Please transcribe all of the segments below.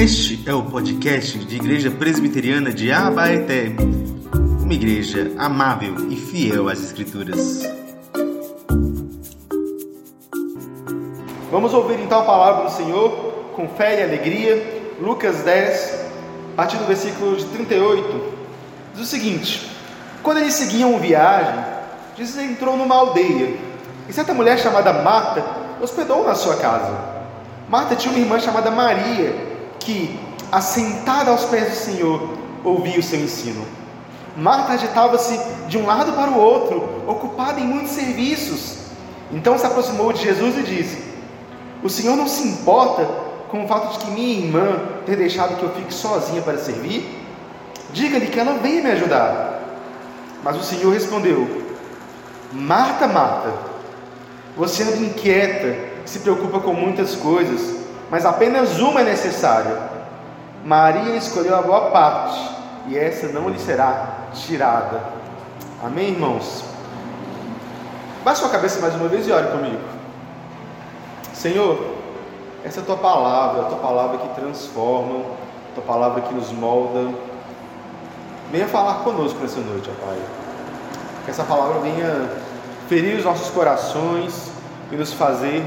Este é o podcast de Igreja Presbiteriana de Abaeté, uma igreja amável e fiel às Escrituras. Vamos ouvir então a palavra do Senhor com fé e alegria. Lucas 10, a partir do versículo de 38, diz o seguinte: Quando eles seguiam viagem, Jesus entrou numa aldeia e certa mulher chamada Marta hospedou na sua casa. Marta tinha uma irmã chamada Maria, que, assentada aos pés do Senhor, ouvia o seu ensino. Marta agitava-se de um lado para o outro, ocupada em muitos serviços. Então se aproximou de Jesus e disse: O Senhor não se importa com o fato de que minha irmã ter deixado que eu fique sozinha para servir? Diga-lhe que ela venha me ajudar. Mas o Senhor respondeu: Marta, Marta, você anda inquieta, se preocupa com muitas coisas, mas apenas uma é necessária. Maria escolheu a boa parte, e essa não lhe será tirada. Amém, irmãos? Baixe sua cabeça mais uma vez e ore comigo. Senhor, essa é a tua palavra, a tua palavra que transforma, a tua palavra que nos molda. Venha falar conosco nessa noite, ó Pai. Que essa palavra venha ferir os nossos corações e nos fazer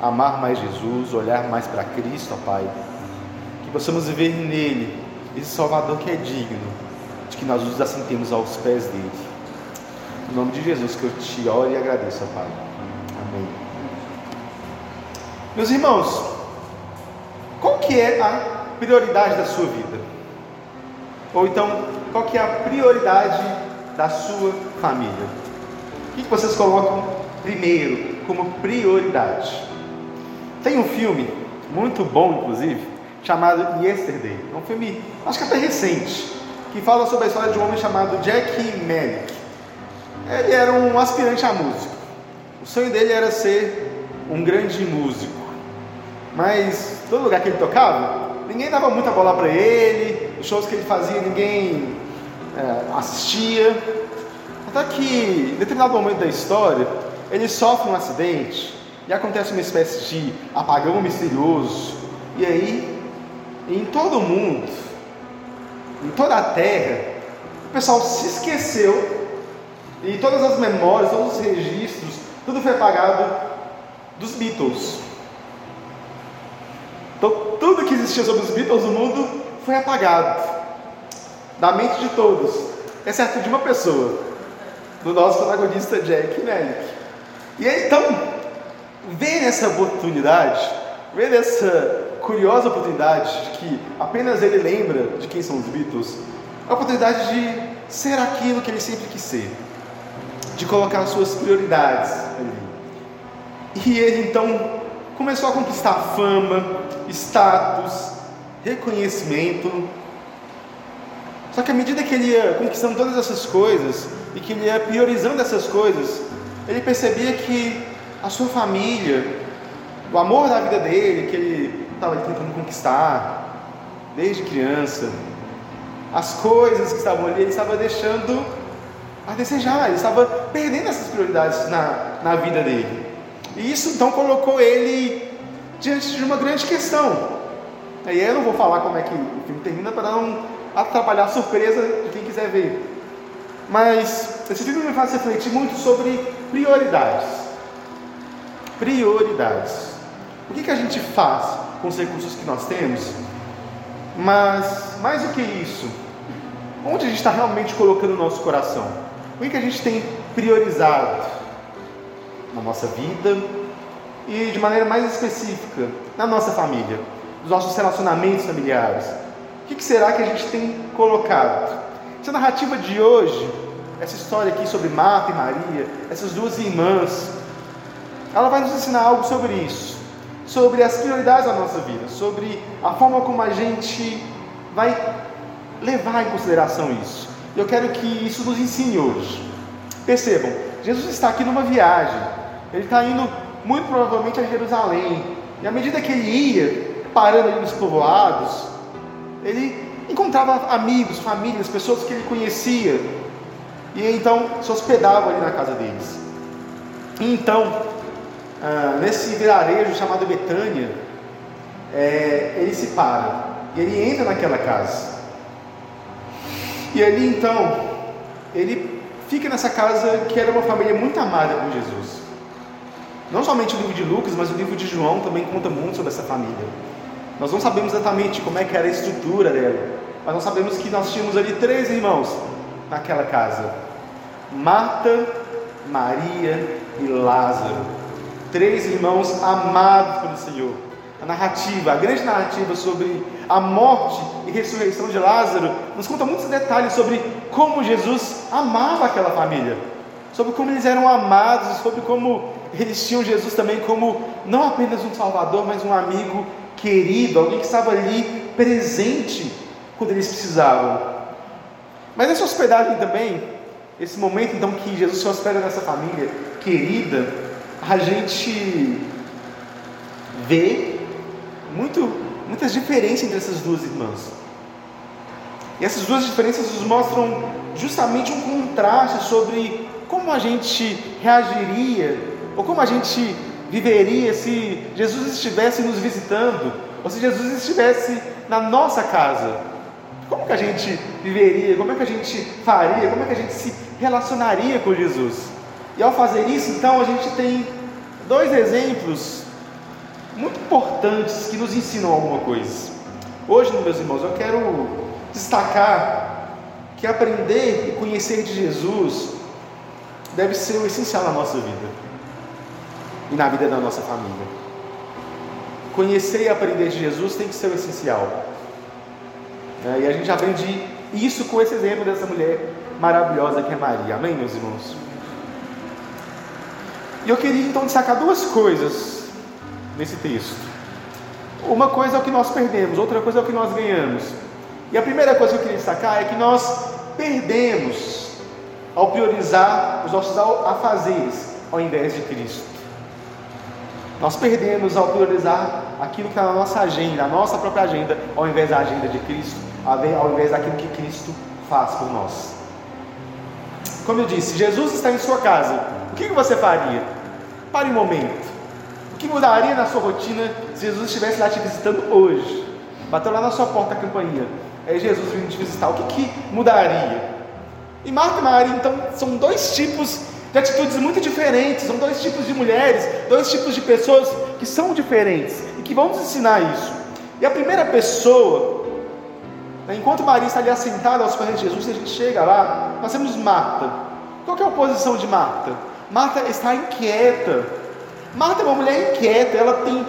amar mais Jesus, olhar mais para Cristo, ó Pai. Que possamos ver nele esse Salvador que é digno de que nós nos assentemos aos pés dele. Em nome de Jesus que eu te oro e agradeço, ó Pai. Amém. Meus irmãos, qual que é a prioridade da sua vida? Ou então, qual que é a prioridade da sua família? O que vocês colocam primeiro como prioridade? Tem um filme muito bom, inclusive, chamado Yesterday. É um filme, acho que até recente, que fala sobre a história de um homem chamado Jack Melick. Ele era um aspirante a músico. O sonho dele era ser um grande músico. Mas todo lugar que ele tocava, ninguém dava muita bola para ele, os shows que ele fazia, ninguém é, assistia. Até que, em determinado momento da história, ele sofre um acidente e acontece uma espécie de apagão misterioso. E aí, em todo o mundo, em toda a terra, o pessoal se esqueceu e todas as memórias, todos os registros, tudo foi apagado dos Beatles. Então, tudo que existia sobre os Beatles no mundo foi apagado da mente de todos, exceto de uma pessoa, do nosso protagonista Jack Melick. E então, vê nessa oportunidade, vê nessa curiosa oportunidade de que apenas ele lembra de quem são os Beatles, a oportunidade de ser aquilo que ele sempre quis ser, de colocar suas prioridades ali. E ele então começou a conquistar fama, status, reconhecimento. Só que à medida que ele ia conquistando todas essas coisas e que ele ia priorizando essas coisas, ele percebia que a sua família, o amor da vida dele, que ele estava tentando conquistar desde criança, as coisas que estavam ali, ele estava deixando a desejar, ele estava perdendo essas prioridades na, na vida dele. E isso então colocou ele diante de uma grande questão. Aí eu não vou falar como é que o filme termina para não atrapalhar a surpresa de quem quiser ver. Mas esse filme me faz refletir muito sobre prioridades. Prioridades. O que, que a gente faz com os recursos que nós temos? Mas, mais do que isso, onde a gente está realmente colocando o nosso coração? O que, que a gente tem priorizado na nossa vida e, de maneira mais específica, na nossa família, nos nossos relacionamentos familiares? O que, que será que a gente tem colocado? Essa narrativa de hoje, essa história aqui sobre Marta e Maria, essas duas irmãs, ela vai nos ensinar algo sobre isso, sobre as prioridades da nossa vida, sobre a forma como a gente vai levar em consideração isso. Eu quero que isso nos ensine hoje. Percebam, Jesus está aqui numa viagem, ele está indo muito provavelmente a Jerusalém, e à medida que ele ia parando ali nos povoados, ele encontrava amigos, famílias, pessoas que ele conhecia, e então se hospedava ali na casa deles. Então, ah, nesse vilarejo chamado Betânia, é, ele se para e ele entra naquela casa. E ali então, ele fica nessa casa que era uma família muito amada por Jesus. Não somente o livro de Lucas, mas o livro de João também conta muito sobre essa família. Nós não sabemos exatamente como é que era a estrutura dela, mas nós sabemos que nós tínhamos ali três irmãos naquela casa: Marta, Maria e Lázaro. Três irmãos amados pelo Senhor. A narrativa, a grande narrativa sobre a morte e ressurreição de Lázaro, nos conta muitos detalhes sobre como Jesus amava aquela família, sobre como eles eram amados, sobre como eles tinham Jesus também como não apenas um Salvador, mas um amigo querido, alguém que estava ali presente quando eles precisavam. Mas essa hospedagem também, esse momento então que Jesus se hospeda nessa família querida, a gente vê muito, muitas diferenças entre essas duas irmãs. E essas duas diferenças nos mostram justamente um contraste sobre como a gente reagiria ou como a gente viveria se Jesus estivesse nos visitando, ou se Jesus estivesse na nossa casa? Como que a gente viveria? Como é que a gente faria? Como é que a gente se relacionaria com Jesus? E ao fazer isso, então, a gente tem dois exemplos muito importantes que nos ensinam alguma coisa. Hoje, meus irmãos, eu quero destacar que aprender e conhecer de Jesus deve ser o essencial na nossa vida e na vida da nossa família. Conhecer e aprender de Jesus tem que ser o essencial. É, e a gente aprende isso com esse exemplo dessa mulher maravilhosa que é Maria. Amém, meus irmãos? E eu queria então destacar duas coisas nesse texto. Uma coisa é o que nós perdemos, outra coisa é o que nós ganhamos. E a primeira coisa que eu queria destacar é que nós perdemos ao priorizar os nossos afazeres ao invés de Cristo. Nós perdemos ao priorizar aquilo que está na nossa agenda, a nossa própria agenda, ao invés da agenda de Cristo, ao invés daquilo que Cristo faz por nós. Como eu disse, Jesus está em sua casa. O que você faria? Pare um momento. O que mudaria na sua rotina se Jesus estivesse lá te visitando hoje? Bateu lá na sua porta a campainha. É Jesus vindo te visitar. O que, que mudaria? E Marta e Maria, então, são dois tipos de atitudes muito diferentes. São dois tipos de mulheres, dois tipos de pessoas que são diferentes e que vão nos ensinar isso. E a primeira pessoa, né, enquanto Maria está ali assentada aos pés de Jesus, a gente chega lá, nós temos Marta. Qual é a posição de Marta? Marta está inquieta. Marta é uma mulher inquieta, ela tem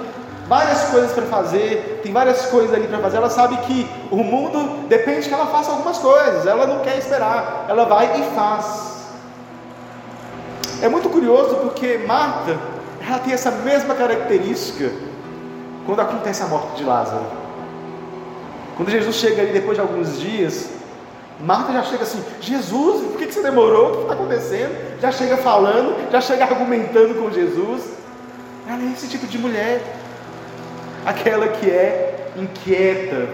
várias coisas para fazer, tem várias coisas ali para fazer. Ela sabe que o mundo depende que ela faça algumas coisas, ela não quer esperar, ela vai e faz. É muito curioso porque Marta, ela tem essa mesma característica quando acontece a morte de Lázaro. Quando Jesus chega ali depois de alguns dias, Marta já chega assim: Jesus, por que você demorou? O que está acontecendo? Já chega falando, já chega argumentando com Jesus. Ela é esse tipo de mulher, aquela que é inquieta,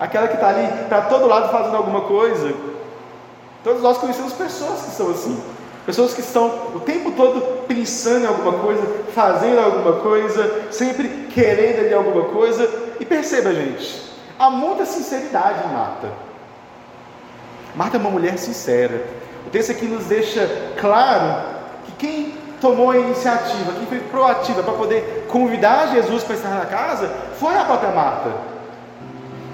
aquela que está ali para todo lado fazendo alguma coisa. Todos nós conhecemos pessoas que são assim. Pessoas que estão o tempo todo pensando em alguma coisa, fazendo alguma coisa, sempre querendo ali alguma coisa. E perceba, gente, há muita sinceridade em Marta. Marta é uma mulher sincera. O texto aqui nos deixa claro que quem tomou a iniciativa, quem foi proativa para poder convidar Jesus para estar na casa, foi a própria Marta.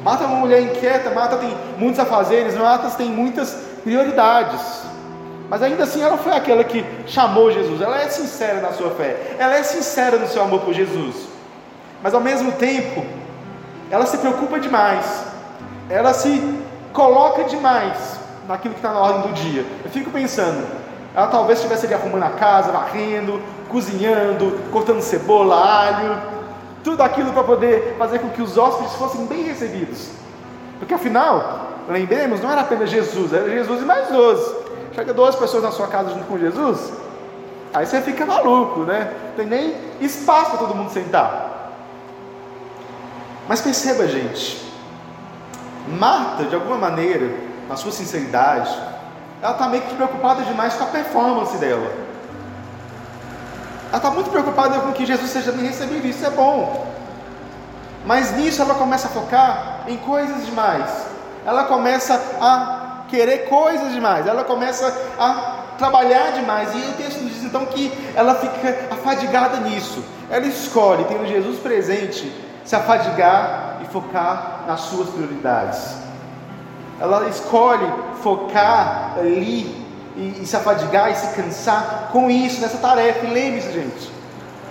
Marta é uma mulher inquieta, Marta tem muitos afazeres, Marta tem muitas prioridades. Mas ainda assim ela foi aquela que chamou Jesus. Ela é sincera na sua fé. Ela é sincera no seu amor por Jesus. Mas ao mesmo tempo, ela se preocupa demais. Ela se coloca demais naquilo que está na ordem do dia. Eu fico pensando, ela talvez estivesse ali arrumando a casa, varrendo, cozinhando, cortando cebola, alho, tudo aquilo para poder fazer com que os hóspedes fossem bem recebidos. Porque afinal, lembremos, não era apenas Jesus, era Jesus e mais doze. Chega duas pessoas na sua casa junto com Jesus, aí você fica maluco, né? Não tem nem espaço para todo mundo sentar. Mas perceba, gente, Marta, de alguma maneira, na sua sinceridade, ela está meio que preocupada demais com a performance dela. Ela está muito preocupada com que Jesus seja bem recebido, isso é bom. Mas nisso ela começa a focar em coisas demais. Ela começa a querer coisas demais. Ela começa a trabalhar demais. E o texto diz então que ela fica afadigada nisso. Ela escolhe, tendo Jesus presente, se afadigar e focar nas suas prioridades. Ela escolhe focar ali e, e se afadigar e se cansar com isso, nessa tarefa. E lembre-se, gente,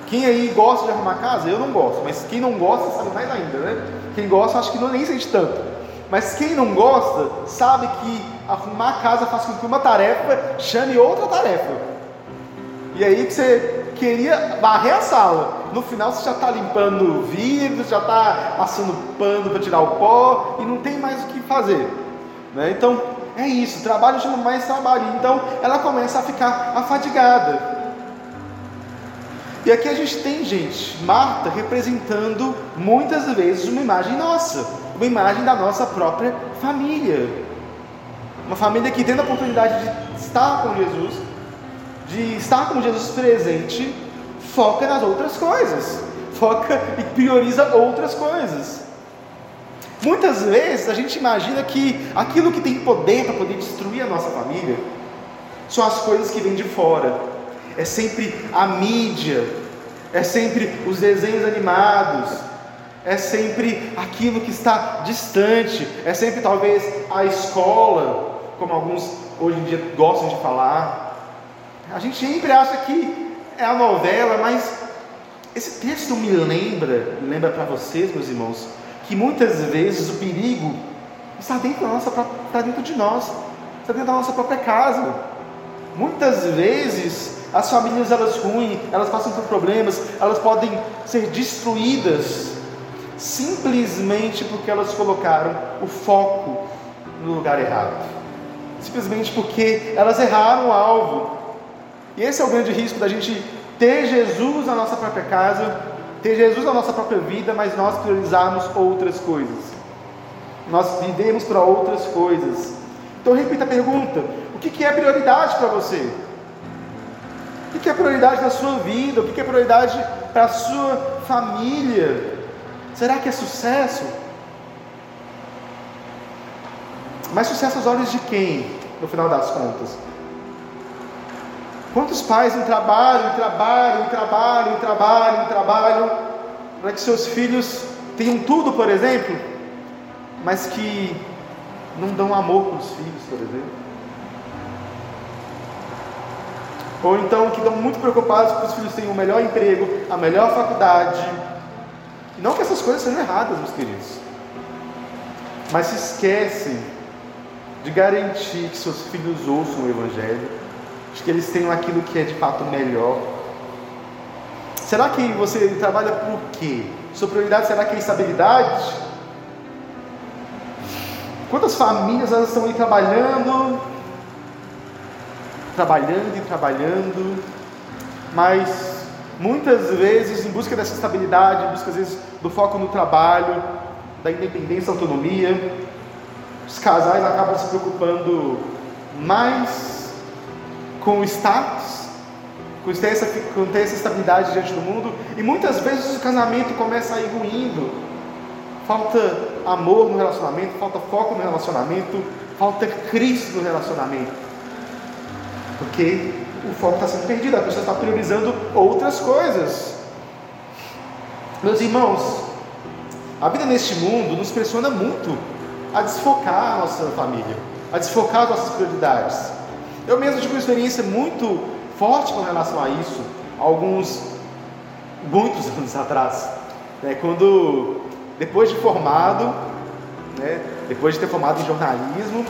quem aí gosta de arrumar casa, eu não gosto, mas quem não gosta sabe mais ainda, né? Quem gosta, acho que não nem sente tanto. Mas quem não gosta, sabe que arrumar casa faz com que uma tarefa chame outra tarefa. E aí que você queria varrer a sala. No final você já está limpando vidros, já está passando pano para tirar o pó e não tem mais o que fazer. Né? Então é isso, trabalho chama mais trabalho. Então ela começa a ficar afadigada. E aqui a gente tem, gente, Marta representando muitas vezes uma imagem nossa, uma imagem da nossa própria família. Uma família que tendo a oportunidade de estar com Jesus, de estar com Jesus presente, foca nas outras coisas, foca e prioriza outras coisas. Muitas vezes a gente imagina que aquilo que tem poder para poder destruir a nossa família são as coisas que vêm de fora é sempre a mídia, é sempre os desenhos animados, é sempre aquilo que está distante, é sempre talvez a escola, como alguns hoje em dia gostam de falar. A gente sempre acha que é a novela, mas esse texto me lembra, lembra para vocês, meus irmãos, que muitas vezes o perigo está dentro, nossa, está dentro de nós, está dentro da nossa própria casa. Muitas vezes as famílias elas ruins, elas passam por problemas, elas podem ser destruídas simplesmente porque elas colocaram o foco no lugar errado. Simplesmente porque elas erraram o alvo. E esse é o grande risco da gente ter Jesus na nossa própria casa, ter Jesus na nossa própria vida, mas nós priorizarmos outras coisas. Nós vivemos para outras coisas. Então repita a pergunta: o que é prioridade para você? O que é prioridade na sua vida? O que é prioridade para a sua família? Será que é sucesso? Mas sucesso aos olhos de quem, no final das contas? Quantos pais não trabalham, trabalham, trabalham, trabalham, trabalham, para que seus filhos tenham tudo, por exemplo, mas que não dão amor para os filhos, por exemplo? Ou então que estão muito preocupados que os filhos tenham o melhor emprego, a melhor faculdade. Não que essas coisas sejam erradas, meus queridos. Mas se esquecem de garantir que seus filhos ouçam o Evangelho, de que eles tenham aquilo que é de fato melhor. Será que você trabalha por quê? Sua prioridade será que é estabilidade? Quantas famílias elas estão aí trabalhando trabalhando e trabalhando, mas muitas vezes em busca dessa estabilidade, em busca às vezes do foco no trabalho, da independência, autonomia, os casais acabam se preocupando mais com status, com ter, essa, com ter essa estabilidade diante do mundo, e muitas vezes o casamento começa a ir ruindo, falta amor no relacionamento, falta foco no relacionamento, falta Cristo no relacionamento. Porque o foco está sendo perdido, a pessoa está priorizando outras coisas. Meus irmãos, a vida neste mundo nos pressiona muito a desfocar a nossa família, a desfocar as nossas prioridades. Eu mesmo tive uma experiência muito forte com relação a isso, alguns, muitos anos atrás, né, quando, depois de formado, né, depois de ter formado em jornalismo,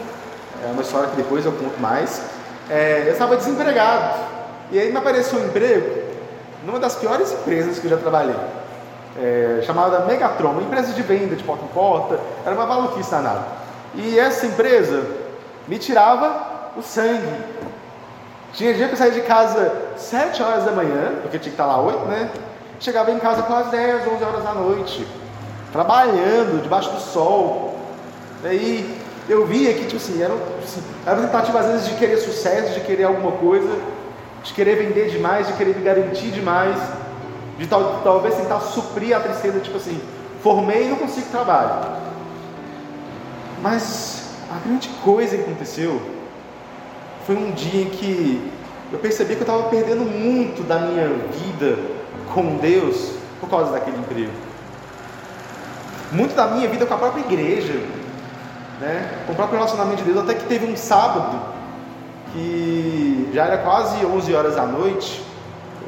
é uma história que depois eu conto mais, é, eu estava desempregado. E aí me apareceu um emprego numa das piores empresas que eu já trabalhei. É, chamada Megatron, uma empresa de venda de porta em porta, era uma maluquice danada. E essa empresa me tirava o sangue. Tinha dia que eu saía de casa 7 horas da manhã, porque tinha que estar lá 8, né? Chegava em casa quase 10, 11 horas da noite, trabalhando debaixo do sol. Aí eu via que, tipo assim, era, assim, era uma tentativa às vezes de querer sucesso, de querer alguma coisa, de querer vender demais, de querer me garantir demais, de tal, talvez tentar suprir a tristeza, tipo assim, formei e não consigo trabalho. Mas a grande coisa que aconteceu foi um dia em que eu percebi que eu estava perdendo muito da minha vida com Deus por causa daquele emprego. Muito da minha vida com a própria igreja, né? com o próprio relacionamento de Deus, até que teve um sábado que já era quase 11 horas da noite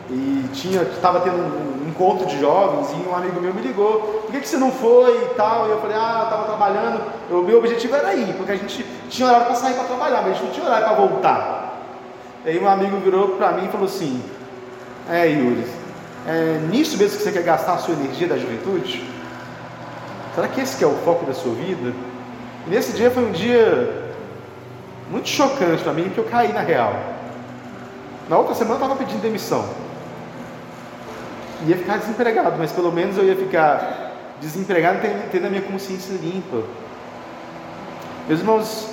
e tinha estava tendo um encontro de jovens e um amigo meu me ligou por que, que você não foi e tal? E eu falei ah estava trabalhando o meu objetivo era ir porque a gente tinha horário para sair para trabalhar mas a gente não tinha horário para voltar. Aí um amigo virou para mim e falou assim é Yuri é nisso mesmo que você quer gastar a sua energia da juventude? Será que esse que é o foco da sua vida? E nesse dia foi um dia muito chocante para mim porque eu caí na real. Na outra semana eu estava pedindo demissão ia ficar desempregado, mas pelo menos eu ia ficar desempregado tendo a minha consciência limpa. Meus irmãos,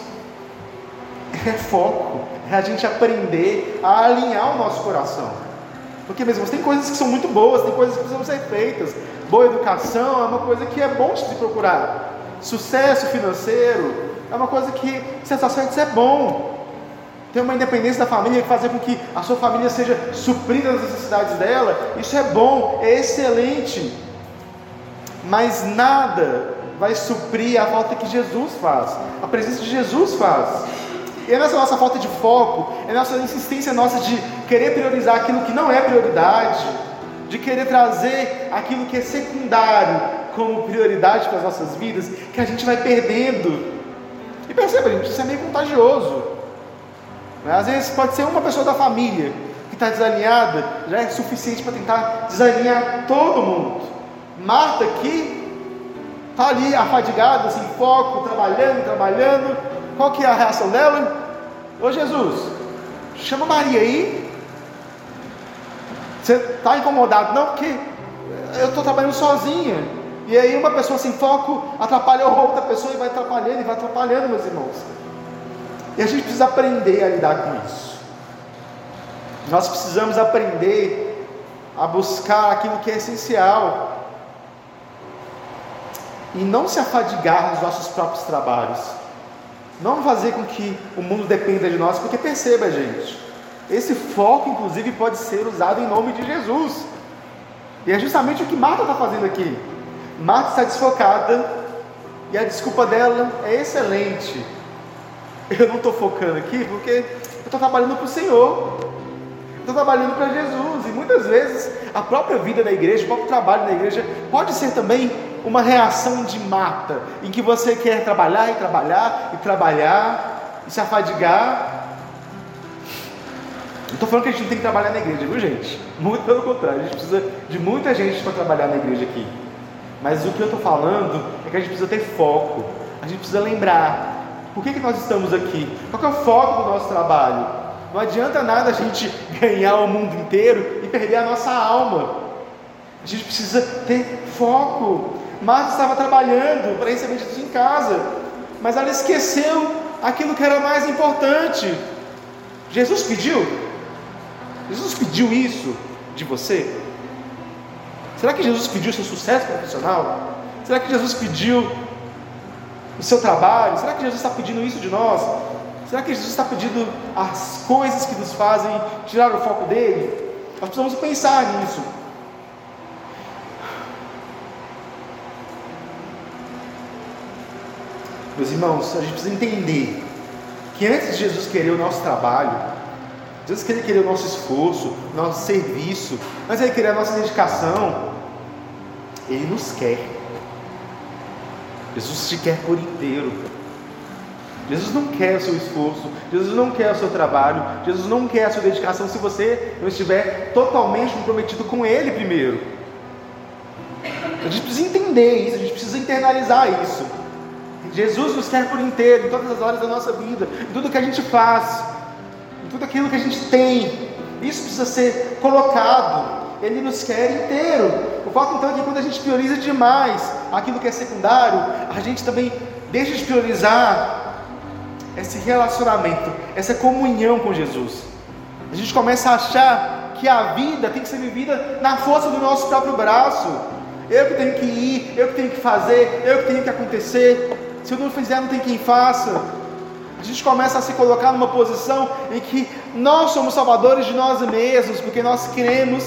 é foco, é a gente aprender a alinhar o nosso coração. Porque, meus irmãos, tem coisas que são muito boas, tem coisas que precisam ser feitas. Boa educação é uma coisa que é bom de se procurar. Sucesso financeiro é uma coisa que, se está certo, isso é bom ter uma independência da família, fazer com que a sua família seja suprida nas necessidades dela, isso é bom, é excelente. Mas nada vai suprir a falta que Jesus faz, a presença de Jesus faz. E é nessa nossa falta de foco, é nessa insistência nossa de querer priorizar aquilo que não é prioridade, de querer trazer aquilo que é secundário como prioridade para as nossas vidas, que a gente vai perdendo. E perceba, gente, isso é meio contagioso. Né? Às vezes pode ser uma pessoa da família que está desalinhada, já é suficiente para tentar desalinhar todo mundo. Marta aqui está ali afadigada, sem foco, trabalhando, trabalhando. Qual que é a reação dela? Ô Jesus, chama Maria aí. Você está incomodado? Não, porque eu estou trabalhando sozinha. E aí uma pessoa sem foco atrapalha outra pessoa e vai atrapalhando e vai atrapalhando, meus irmãos. E a gente precisa aprender a lidar com isso. Nós precisamos aprender a buscar aquilo que é essencial e não se afadigar nos nossos próprios trabalhos. Não fazer com que o mundo dependa de nós, porque perceba, gente, esse foco, inclusive, pode ser usado em nome de Jesus. E é justamente o que Marta está fazendo aqui. Marta está desfocada e a desculpa dela é excelente eu não estou focando aqui porque eu estou trabalhando para o Senhor, estou trabalhando para Jesus, e muitas vezes a própria vida da igreja, o próprio trabalho da igreja, pode ser também uma reação de mata, em que você quer trabalhar e trabalhar e trabalhar e se afadigar. Não estou falando que a gente não tem que trabalhar na igreja, viu gente? Muito pelo contrário, a gente precisa de muita gente para trabalhar na igreja aqui. Mas o que eu estou falando é que a gente precisa ter foco, a gente precisa lembrar por que, que nós estamos aqui? Qual é o foco do nosso trabalho? Não adianta nada a gente ganhar o mundo inteiro e perder a nossa alma. A gente precisa ter foco. Marta estava trabalhando para receber Jesus em casa, mas ela esqueceu aquilo que era mais importante. Jesus pediu? Jesus pediu isso de você? Será que Jesus pediu seu sucesso profissional? Será que Jesus pediu o seu trabalho? Será que Jesus está pedindo isso de nós? Será que Jesus está pedindo as coisas que nos fazem tirar o foco dele? Nós precisamos pensar nisso. Meus irmãos, a gente precisa entender que antes de Jesus querer o nosso trabalho, Jesus queria querer o nosso esforço, o nosso serviço, mas Ele querer a nossa dedicação, Ele nos quer. Jesus te quer por inteiro. Jesus não quer o seu esforço, Jesus não quer o seu trabalho, Jesus não quer a sua dedicação se você não estiver totalmente comprometido com Ele primeiro. A gente precisa entender isso, a gente precisa internalizar isso. Jesus nos quer por inteiro, em todas as horas da nossa vida, em tudo que a gente faz, em tudo aquilo que a gente tem. Isso precisa ser colocado. Ele nos quer inteiro. O fato então é que quando a gente prioriza demais aquilo que é secundário, a gente também deixa de priorizar esse relacionamento, essa comunhão com Jesus. A gente começa a achar que a vida tem que ser vivida na força do nosso próprio braço. eu que tenho que ir, eu que tenho que fazer, eu que tenho que acontecer. Se eu não fizer, não tem quem faça. A gente começa a se colocar numa posição em que nós somos salvadores de nós mesmos, porque nós cremos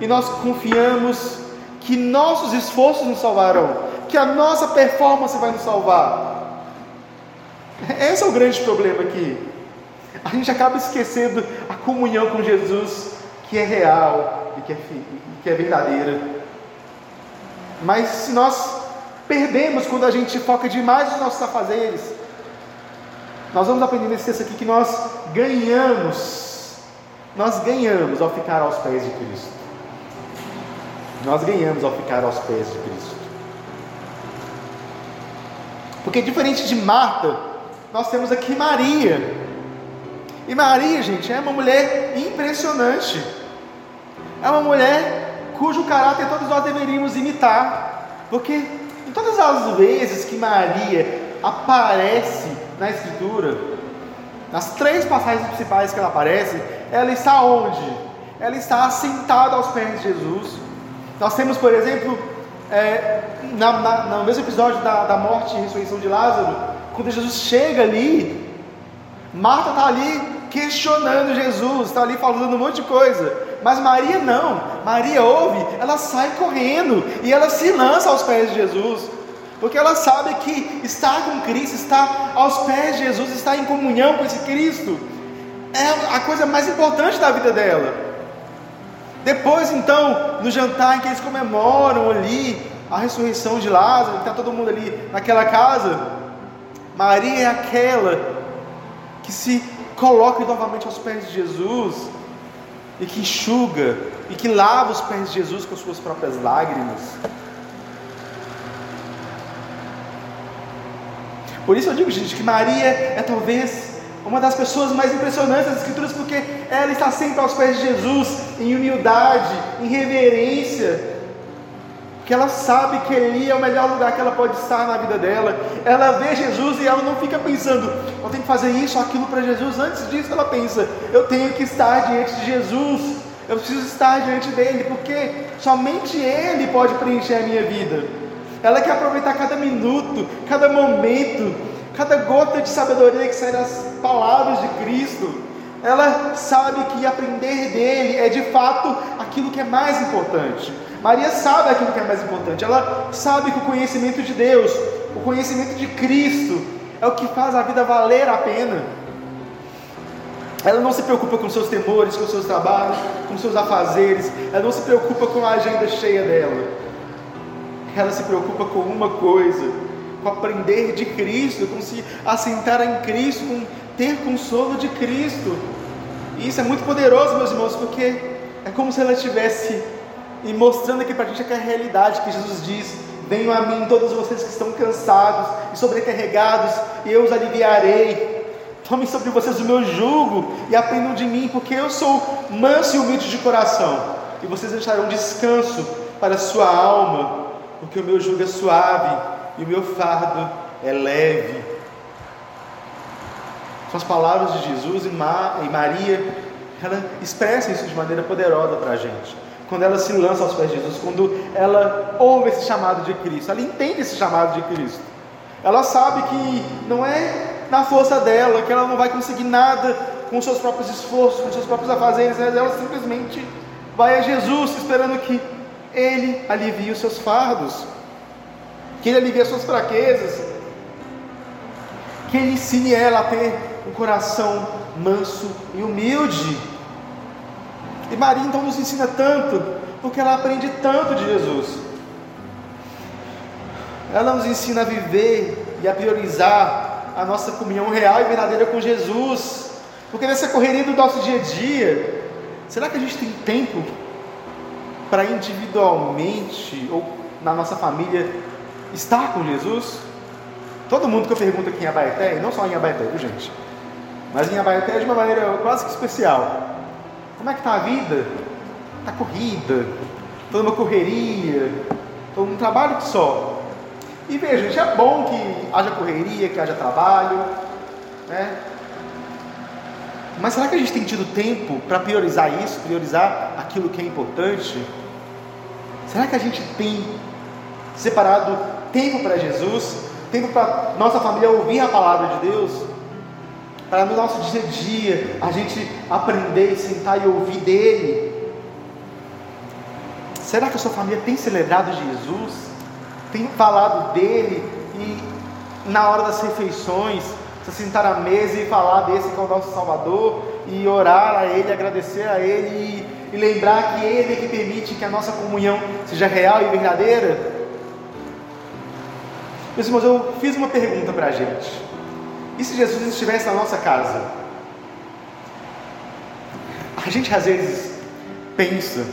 e nós confiamos que nossos esforços nos salvarão, que a nossa performance vai nos salvar. Esse é o grande problema aqui. A gente acaba esquecendo a comunhão com Jesus, que é real e que é, que é verdadeira. Mas se nós perdemos quando a gente foca demais nos nossos afazeres, nós vamos aprender nesse texto aqui que nós ganhamos, nós ganhamos ao ficar aos pés de Cristo. Nós ganhamos ao ficar aos pés de Cristo. Porque diferente de Marta, nós temos aqui Maria. E Maria, gente, é uma mulher impressionante. É uma mulher cujo caráter todos nós deveríamos imitar. Porque em todas as vezes que Maria aparece na Escritura, nas três passagens principais que ela aparece, ela está onde? Ela está assentada aos pés de Jesus. Nós temos, por exemplo, é, na, na, no mesmo episódio da, da morte e ressurreição de Lázaro, quando Jesus chega ali, Marta está ali questionando Jesus, está ali falando um monte de coisa. Mas Maria não, Maria ouve, ela sai correndo e ela se lança aos pés de Jesus, porque ela sabe que estar com Cristo, estar aos pés de Jesus, estar em comunhão com esse Cristo, é a coisa mais importante da vida dela. Depois, então, no jantar em que eles comemoram ali a ressurreição de Lázaro, está todo mundo ali naquela casa, Maria é aquela que se coloca novamente aos pés de Jesus e que enxuga e que lava os pés de Jesus com suas próprias lágrimas. Por isso eu digo, gente, que Maria é talvez uma das pessoas mais impressionantes das Escrituras, porque ela está sempre aos pés de Jesus, em humildade, em reverência, que ela sabe que ali é o melhor lugar que ela pode estar na vida dela. Ela vê Jesus e ela não fica pensando, eu tenho que fazer isso, aquilo para Jesus. Antes disso, ela pensa, eu tenho que estar diante de Jesus, eu preciso estar diante dele, porque somente ele pode preencher a minha vida. Ela quer aproveitar cada minuto, cada momento, cada gota de sabedoria que sai das palavras de Cristo. Ela sabe que aprender dele é de fato aquilo que é mais importante. Maria sabe aquilo que é mais importante. Ela sabe que o conhecimento de Deus, o conhecimento de Cristo, é o que faz a vida valer a pena. Ela não se preocupa com seus temores, com seus trabalhos, com seus afazeres. Ela não se preocupa com a agenda cheia dela. Ela se preocupa com uma coisa: com aprender de Cristo, com se assentar em Cristo, com ter consolo de Cristo. E isso é muito poderoso, meus irmãos, porque é como se ela tivesse e mostrando aqui para a gente que é a realidade que Jesus diz: Venham a mim todos vocês que estão cansados e sobrecarregados, e eu os aliviarei. Tomem sobre vocês o meu jugo e aprendam de mim, porque eu sou manso e humilde de coração, e vocês acharão descanso para a sua alma, porque o meu jugo é suave e o meu fardo é leve. São as palavras de Jesus e Maria, ela expressa isso de maneira poderosa para a gente quando ela se lança aos pés de Jesus, quando ela ouve esse chamado de Cristo, ela entende esse chamado de Cristo. Ela sabe que não é na força dela, que ela não vai conseguir nada com seus próprios esforços, com seus próprios afazeres, ela simplesmente vai a Jesus esperando que Ele alivie os seus fardos, que Ele alivie as suas fraquezas, que Ele ensine ela a ter um coração manso e humilde. E Maria então nos ensina tanto, porque ela aprende tanto de Jesus. Ela nos ensina a viver e a priorizar a nossa comunhão real e verdadeira com Jesus. Porque nessa correria do nosso dia a dia, será que a gente tem tempo para individualmente ou na nossa família estar com Jesus? Todo mundo que eu pergunto aqui em Abaeté, e não só em Abaeté, gente? Mas em Abaeté de uma maneira quase que especial. Como é que está a vida? Está corrida, toda uma correria, todo um trabalho só. E veja, gente, é bom que haja correria, que haja trabalho, né? Mas será que a gente tem tido tempo para priorizar isso, priorizar aquilo que é importante? Será que a gente tem separado tempo para Jesus, tempo para nossa família ouvir a palavra de Deus, para no nosso dia a dia a gente aprender, sentar e ouvir dele. Será que a sua família tem celebrado Jesus? Tem falado dele e na hora das refeições, se sentar à mesa e falar desse que é o nosso Salvador e orar a Ele, agradecer a Ele e, e lembrar que Ele é que permite que a nossa comunhão seja real e verdadeira? Meus irmãos, eu fiz uma pergunta para a gente. E se Jesus estivesse na nossa casa? A gente às vezes pensa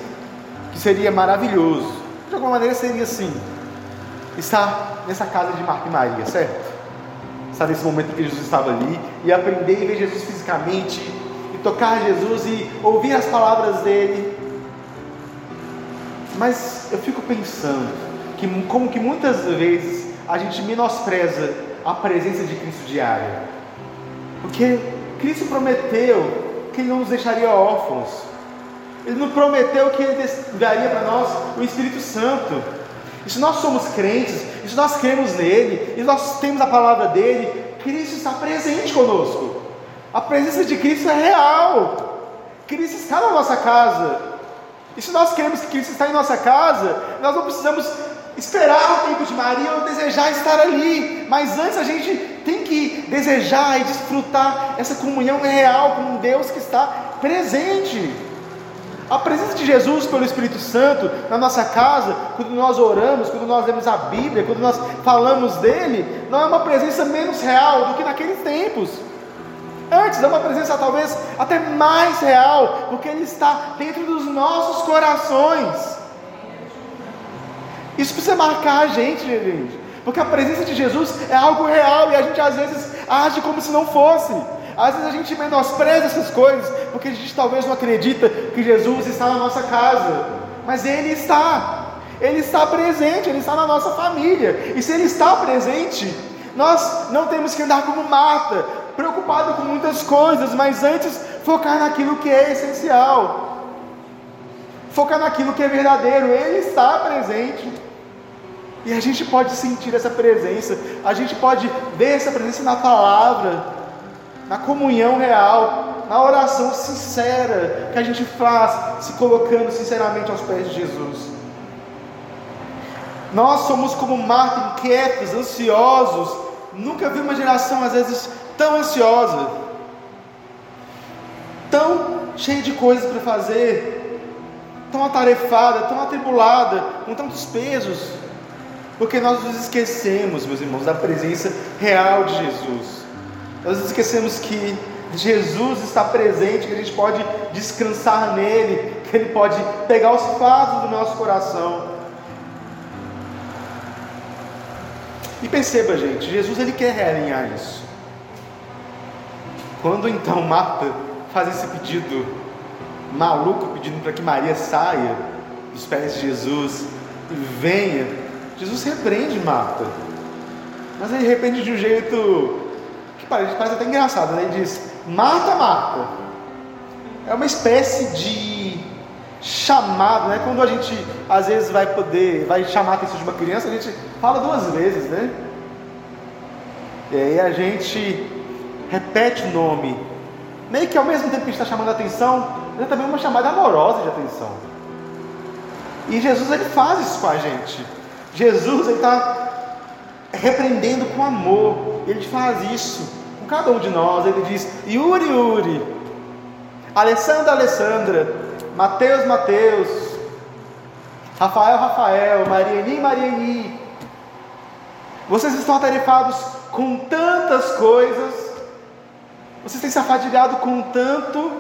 que seria maravilhoso. De alguma maneira seria assim. Estar nessa casa de Marta e Maria, certo? Estar nesse momento que Jesus estava ali e aprender e ver Jesus fisicamente e tocar Jesus e ouvir as palavras dele. Mas eu fico pensando que como que muitas vezes a gente menospreza a presença de Cristo diária. Porque Cristo prometeu que Ele não nos deixaria órfãos. Ele não prometeu que Ele daria para nós o Espírito Santo. E se nós somos crentes, e se nós cremos nele, e nós temos a palavra dele, Cristo está presente conosco. A presença de Cristo é real. Cristo está na nossa casa. E se nós queremos que Cristo está em nossa casa, nós não precisamos esperar o tempo de Maria ou desejar estar ali, mas antes a gente tem que desejar e desfrutar essa comunhão real com Deus que está presente. A presença de Jesus pelo Espírito Santo na nossa casa, quando nós oramos, quando nós lemos a Bíblia, quando nós falamos dele, não é uma presença menos real do que naqueles tempos. Antes é uma presença talvez até mais real, porque ele está dentro dos nossos corações. Isso precisa marcar a gente, gente. Porque a presença de Jesus é algo real e a gente às vezes age como se não fosse. Às vezes a gente menospreza essas coisas, porque a gente talvez não acredita que Jesus está na nossa casa. Mas Ele está. Ele está presente, Ele está na nossa família. E se Ele está presente, nós não temos que andar como Marta, preocupado com muitas coisas, mas antes focar naquilo que é essencial. Focar naquilo que é verdadeiro. Ele está presente. E a gente pode sentir essa presença, a gente pode ver essa presença na palavra, na comunhão real, na oração sincera que a gente faz, se colocando sinceramente aos pés de Jesus. Nós somos como Marta, inquietos, ansiosos. Nunca vi uma geração, às vezes, tão ansiosa, tão cheia de coisas para fazer, tão atarefada, tão atribulada, com tantos pesos. Porque nós nos esquecemos, meus irmãos, da presença real de Jesus. Nós esquecemos que Jesus está presente, que a gente pode descansar nele, que ele pode pegar os fardos do nosso coração. E perceba, gente, Jesus ele quer realinhar isso. Quando então Marta faz esse pedido maluco, pedindo para que Maria saia dos pés de Jesus e venha Jesus repreende Marta. Mas ele repreende de um jeito que parece, parece até engraçado, né? Ele diz: Marta, Marta. É uma espécie de chamado, né? Quando a gente às vezes vai poder, vai chamar a atenção de uma criança, a gente fala duas vezes, né? E aí a gente repete o nome, meio que ao mesmo tempo que a gente está chamando a atenção, é também uma chamada amorosa de atenção. E Jesus ele faz isso com a gente. Jesus está repreendendo com amor. Ele faz isso com cada um de nós. Ele diz: Yuri, Yuri, Alessandra, Alessandra, Mateus, Mateus, Rafael, Rafael, Mariani, Mariani. Vocês estão atarefados com tantas coisas, vocês têm se afadigado com tanto,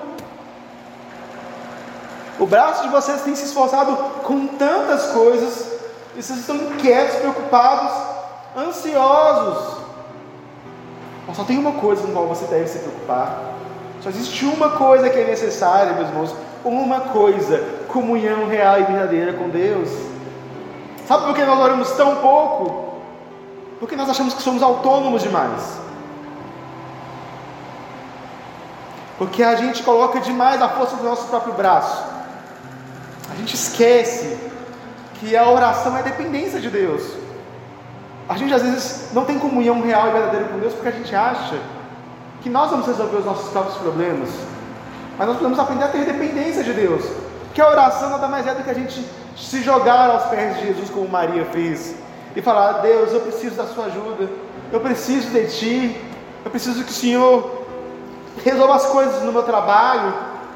o braço de vocês tem se esforçado com tantas coisas, e vocês estão inquietos, preocupados, ansiosos. Mas só tem uma coisa com qual você deve se preocupar. Só existe uma coisa que é necessária, meus irmãos. Uma coisa: comunhão real e verdadeira com Deus. Sabe por que nós oramos tão pouco? Porque nós achamos que somos autônomos demais. Porque a gente coloca demais a força do nosso próprio braço. A gente esquece que a oração é dependência de Deus. A gente às vezes não tem comunhão real e verdadeira com Deus porque a gente acha que nós vamos resolver os nossos próprios problemas. Mas nós precisamos aprender a ter dependência de Deus. Que a oração nada mais é do que a gente se jogar aos pés de Jesus, como Maria fez, e falar: Deus, eu preciso da Sua ajuda, eu preciso de Ti, eu preciso que o Senhor resolva as coisas no meu trabalho,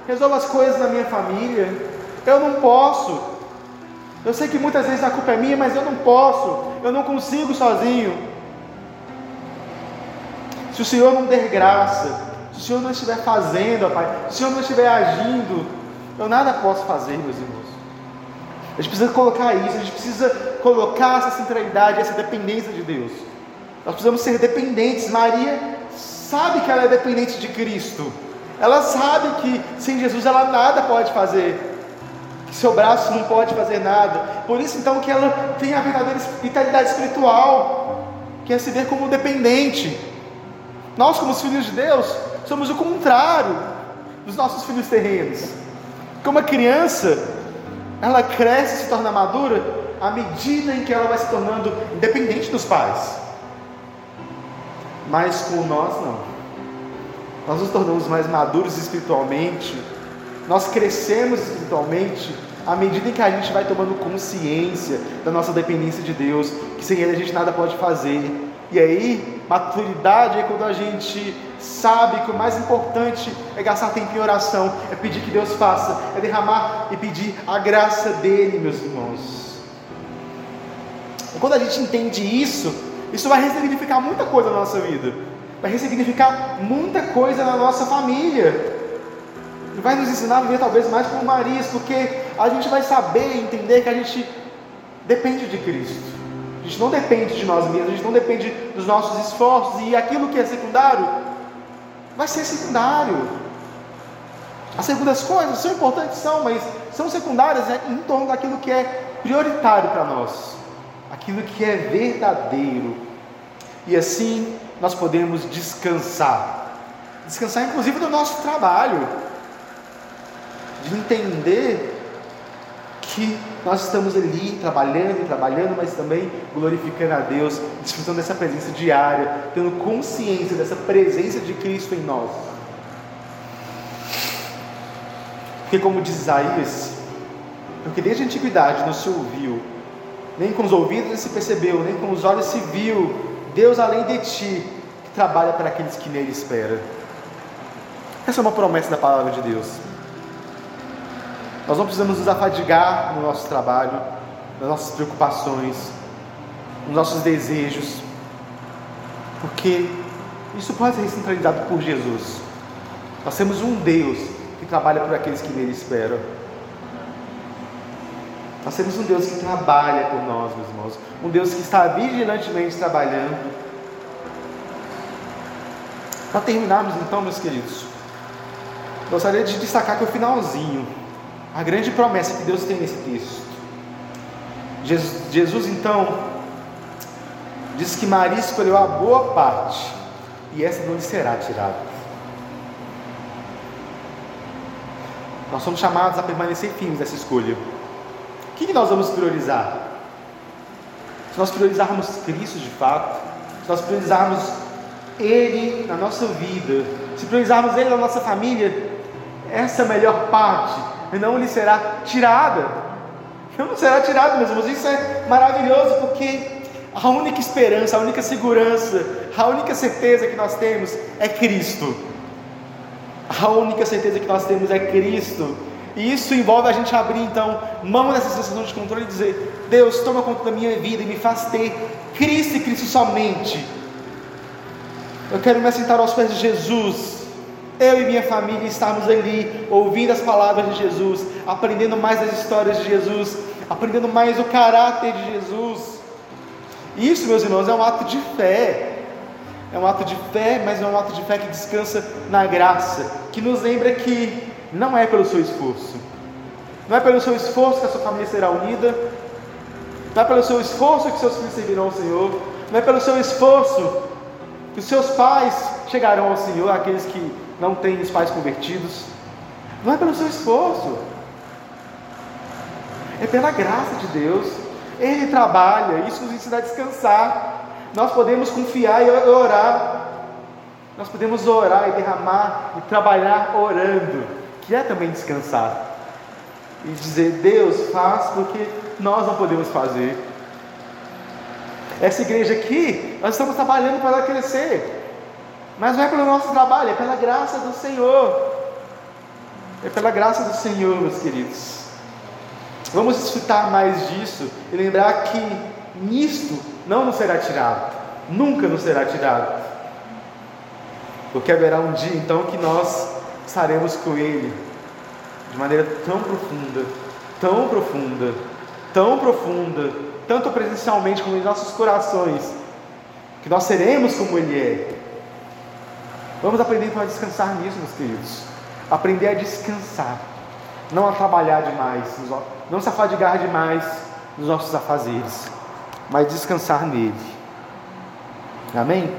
resolva as coisas na minha família. Eu não posso. Eu sei que muitas vezes a culpa é minha, mas eu não posso, eu não consigo sozinho. Se o Senhor não der graça, se o Senhor não estiver fazendo, Pai, se o Senhor não estiver agindo, eu nada posso fazer, meus irmãos. A gente precisa colocar isso, a gente precisa colocar essa centralidade, essa dependência de Deus. Nós precisamos ser dependentes. Maria sabe que ela é dependente de Cristo. Ela sabe que sem Jesus ela nada pode fazer. Seu braço não pode fazer nada. Por isso então que ela tem a verdadeira vitalidade espiritual, que é se ver como dependente. Nós, como os filhos de Deus, somos o contrário dos nossos filhos terrenos. Como a criança, ela cresce e se torna madura à medida em que ela vai se tornando independente dos pais. Mas com nós não. Nós nos tornamos mais maduros espiritualmente, nós crescemos espiritualmente à medida em que a gente vai tomando consciência da nossa dependência de Deus, que sem Ele a gente nada pode fazer. E aí, maturidade é quando a gente sabe que o mais importante é gastar tempo em oração, é pedir que Deus faça, é derramar e pedir a graça dele, meus irmãos. E quando a gente entende isso, isso vai ressignificar muita coisa na nossa vida, vai ressignificar muita coisa na nossa família, e vai nos ensinar a viver talvez mais como Marias, porque a gente vai saber entender que a gente depende de Cristo. A gente não depende de nós mesmos, a gente não depende dos nossos esforços, e aquilo que é secundário vai ser secundário. As segundas coisas são importantes, são, mas são secundárias né, em torno daquilo que é prioritário para nós, aquilo que é verdadeiro. E assim nós podemos descansar descansar inclusive do nosso trabalho, de entender que nós estamos ali trabalhando trabalhando, mas também glorificando a Deus, desfrutando dessa presença diária, tendo consciência dessa presença de Cristo em nós. Porque, como diz Isaías, porque desde a antiguidade não se ouviu, nem com os ouvidos se percebeu, nem com os olhos se viu, Deus além de ti, que trabalha para aqueles que nele esperam. Essa é uma promessa da palavra de Deus. Nós não precisamos nos afadigar no nosso trabalho, nas nossas preocupações, nos nossos desejos, porque isso pode ser centralizado por Jesus. Nós temos um Deus que trabalha por aqueles que nele esperam. Nós temos um Deus que trabalha por nós, meus irmãos. Um Deus que está vigilantemente trabalhando. Para terminarmos, então, meus queridos, gostaria de destacar que o finalzinho a grande promessa que Deus tem nesse texto. Jesus, Jesus então diz que Maria escolheu a boa parte e essa não lhe será tirada. Nós somos chamados a permanecer firmes nessa escolha. O que nós vamos priorizar? Se nós priorizarmos Cristo de fato, se nós priorizarmos Ele na nossa vida, se priorizarmos Ele na nossa família, essa é a melhor parte não lhe será tirada. Não será tirada, meus irmãos. Isso é maravilhoso porque a única esperança, a única segurança, a única certeza que nós temos é Cristo. A única certeza que nós temos é Cristo. E isso envolve a gente abrir então mão dessa sensação de controle e dizer: Deus, toma conta da minha vida e me faz ter Cristo e Cristo somente. Eu quero me assentar aos pés de Jesus eu e minha família estarmos ali, ouvindo as palavras de Jesus, aprendendo mais as histórias de Jesus, aprendendo mais o caráter de Jesus. Isso, meus irmãos, é um ato de fé. É um ato de fé, mas é um ato de fé que descansa na graça, que nos lembra que não é pelo seu esforço, não é pelo seu esforço que a sua família será unida, não é pelo seu esforço que seus filhos servirão ao Senhor, não é pelo seu esforço que os seus pais chegarão ao Senhor, aqueles que não tem os pais convertidos, não é pelo seu esforço. é pela graça de Deus. Ele trabalha, isso nos ensina a descansar. Nós podemos confiar e orar. Nós podemos orar e derramar e trabalhar orando, que é também descansar. E dizer, Deus, faz porque nós não podemos fazer. Essa igreja aqui, nós estamos trabalhando para ela crescer. Mas não é pelo nosso trabalho, é pela graça do Senhor. É pela graça do Senhor, meus queridos. Vamos desfrutar mais disso e lembrar que nisto não nos será tirado, nunca nos será tirado. Porque haverá um dia então que nós estaremos com Ele de maneira tão profunda, tão profunda, tão profunda, tanto presencialmente como em nossos corações, que nós seremos como Ele é. Vamos aprender a descansar nisso, meus queridos. Aprender a descansar, não a trabalhar demais, não se afadigar demais nos nossos afazeres, mas descansar nele. Amém?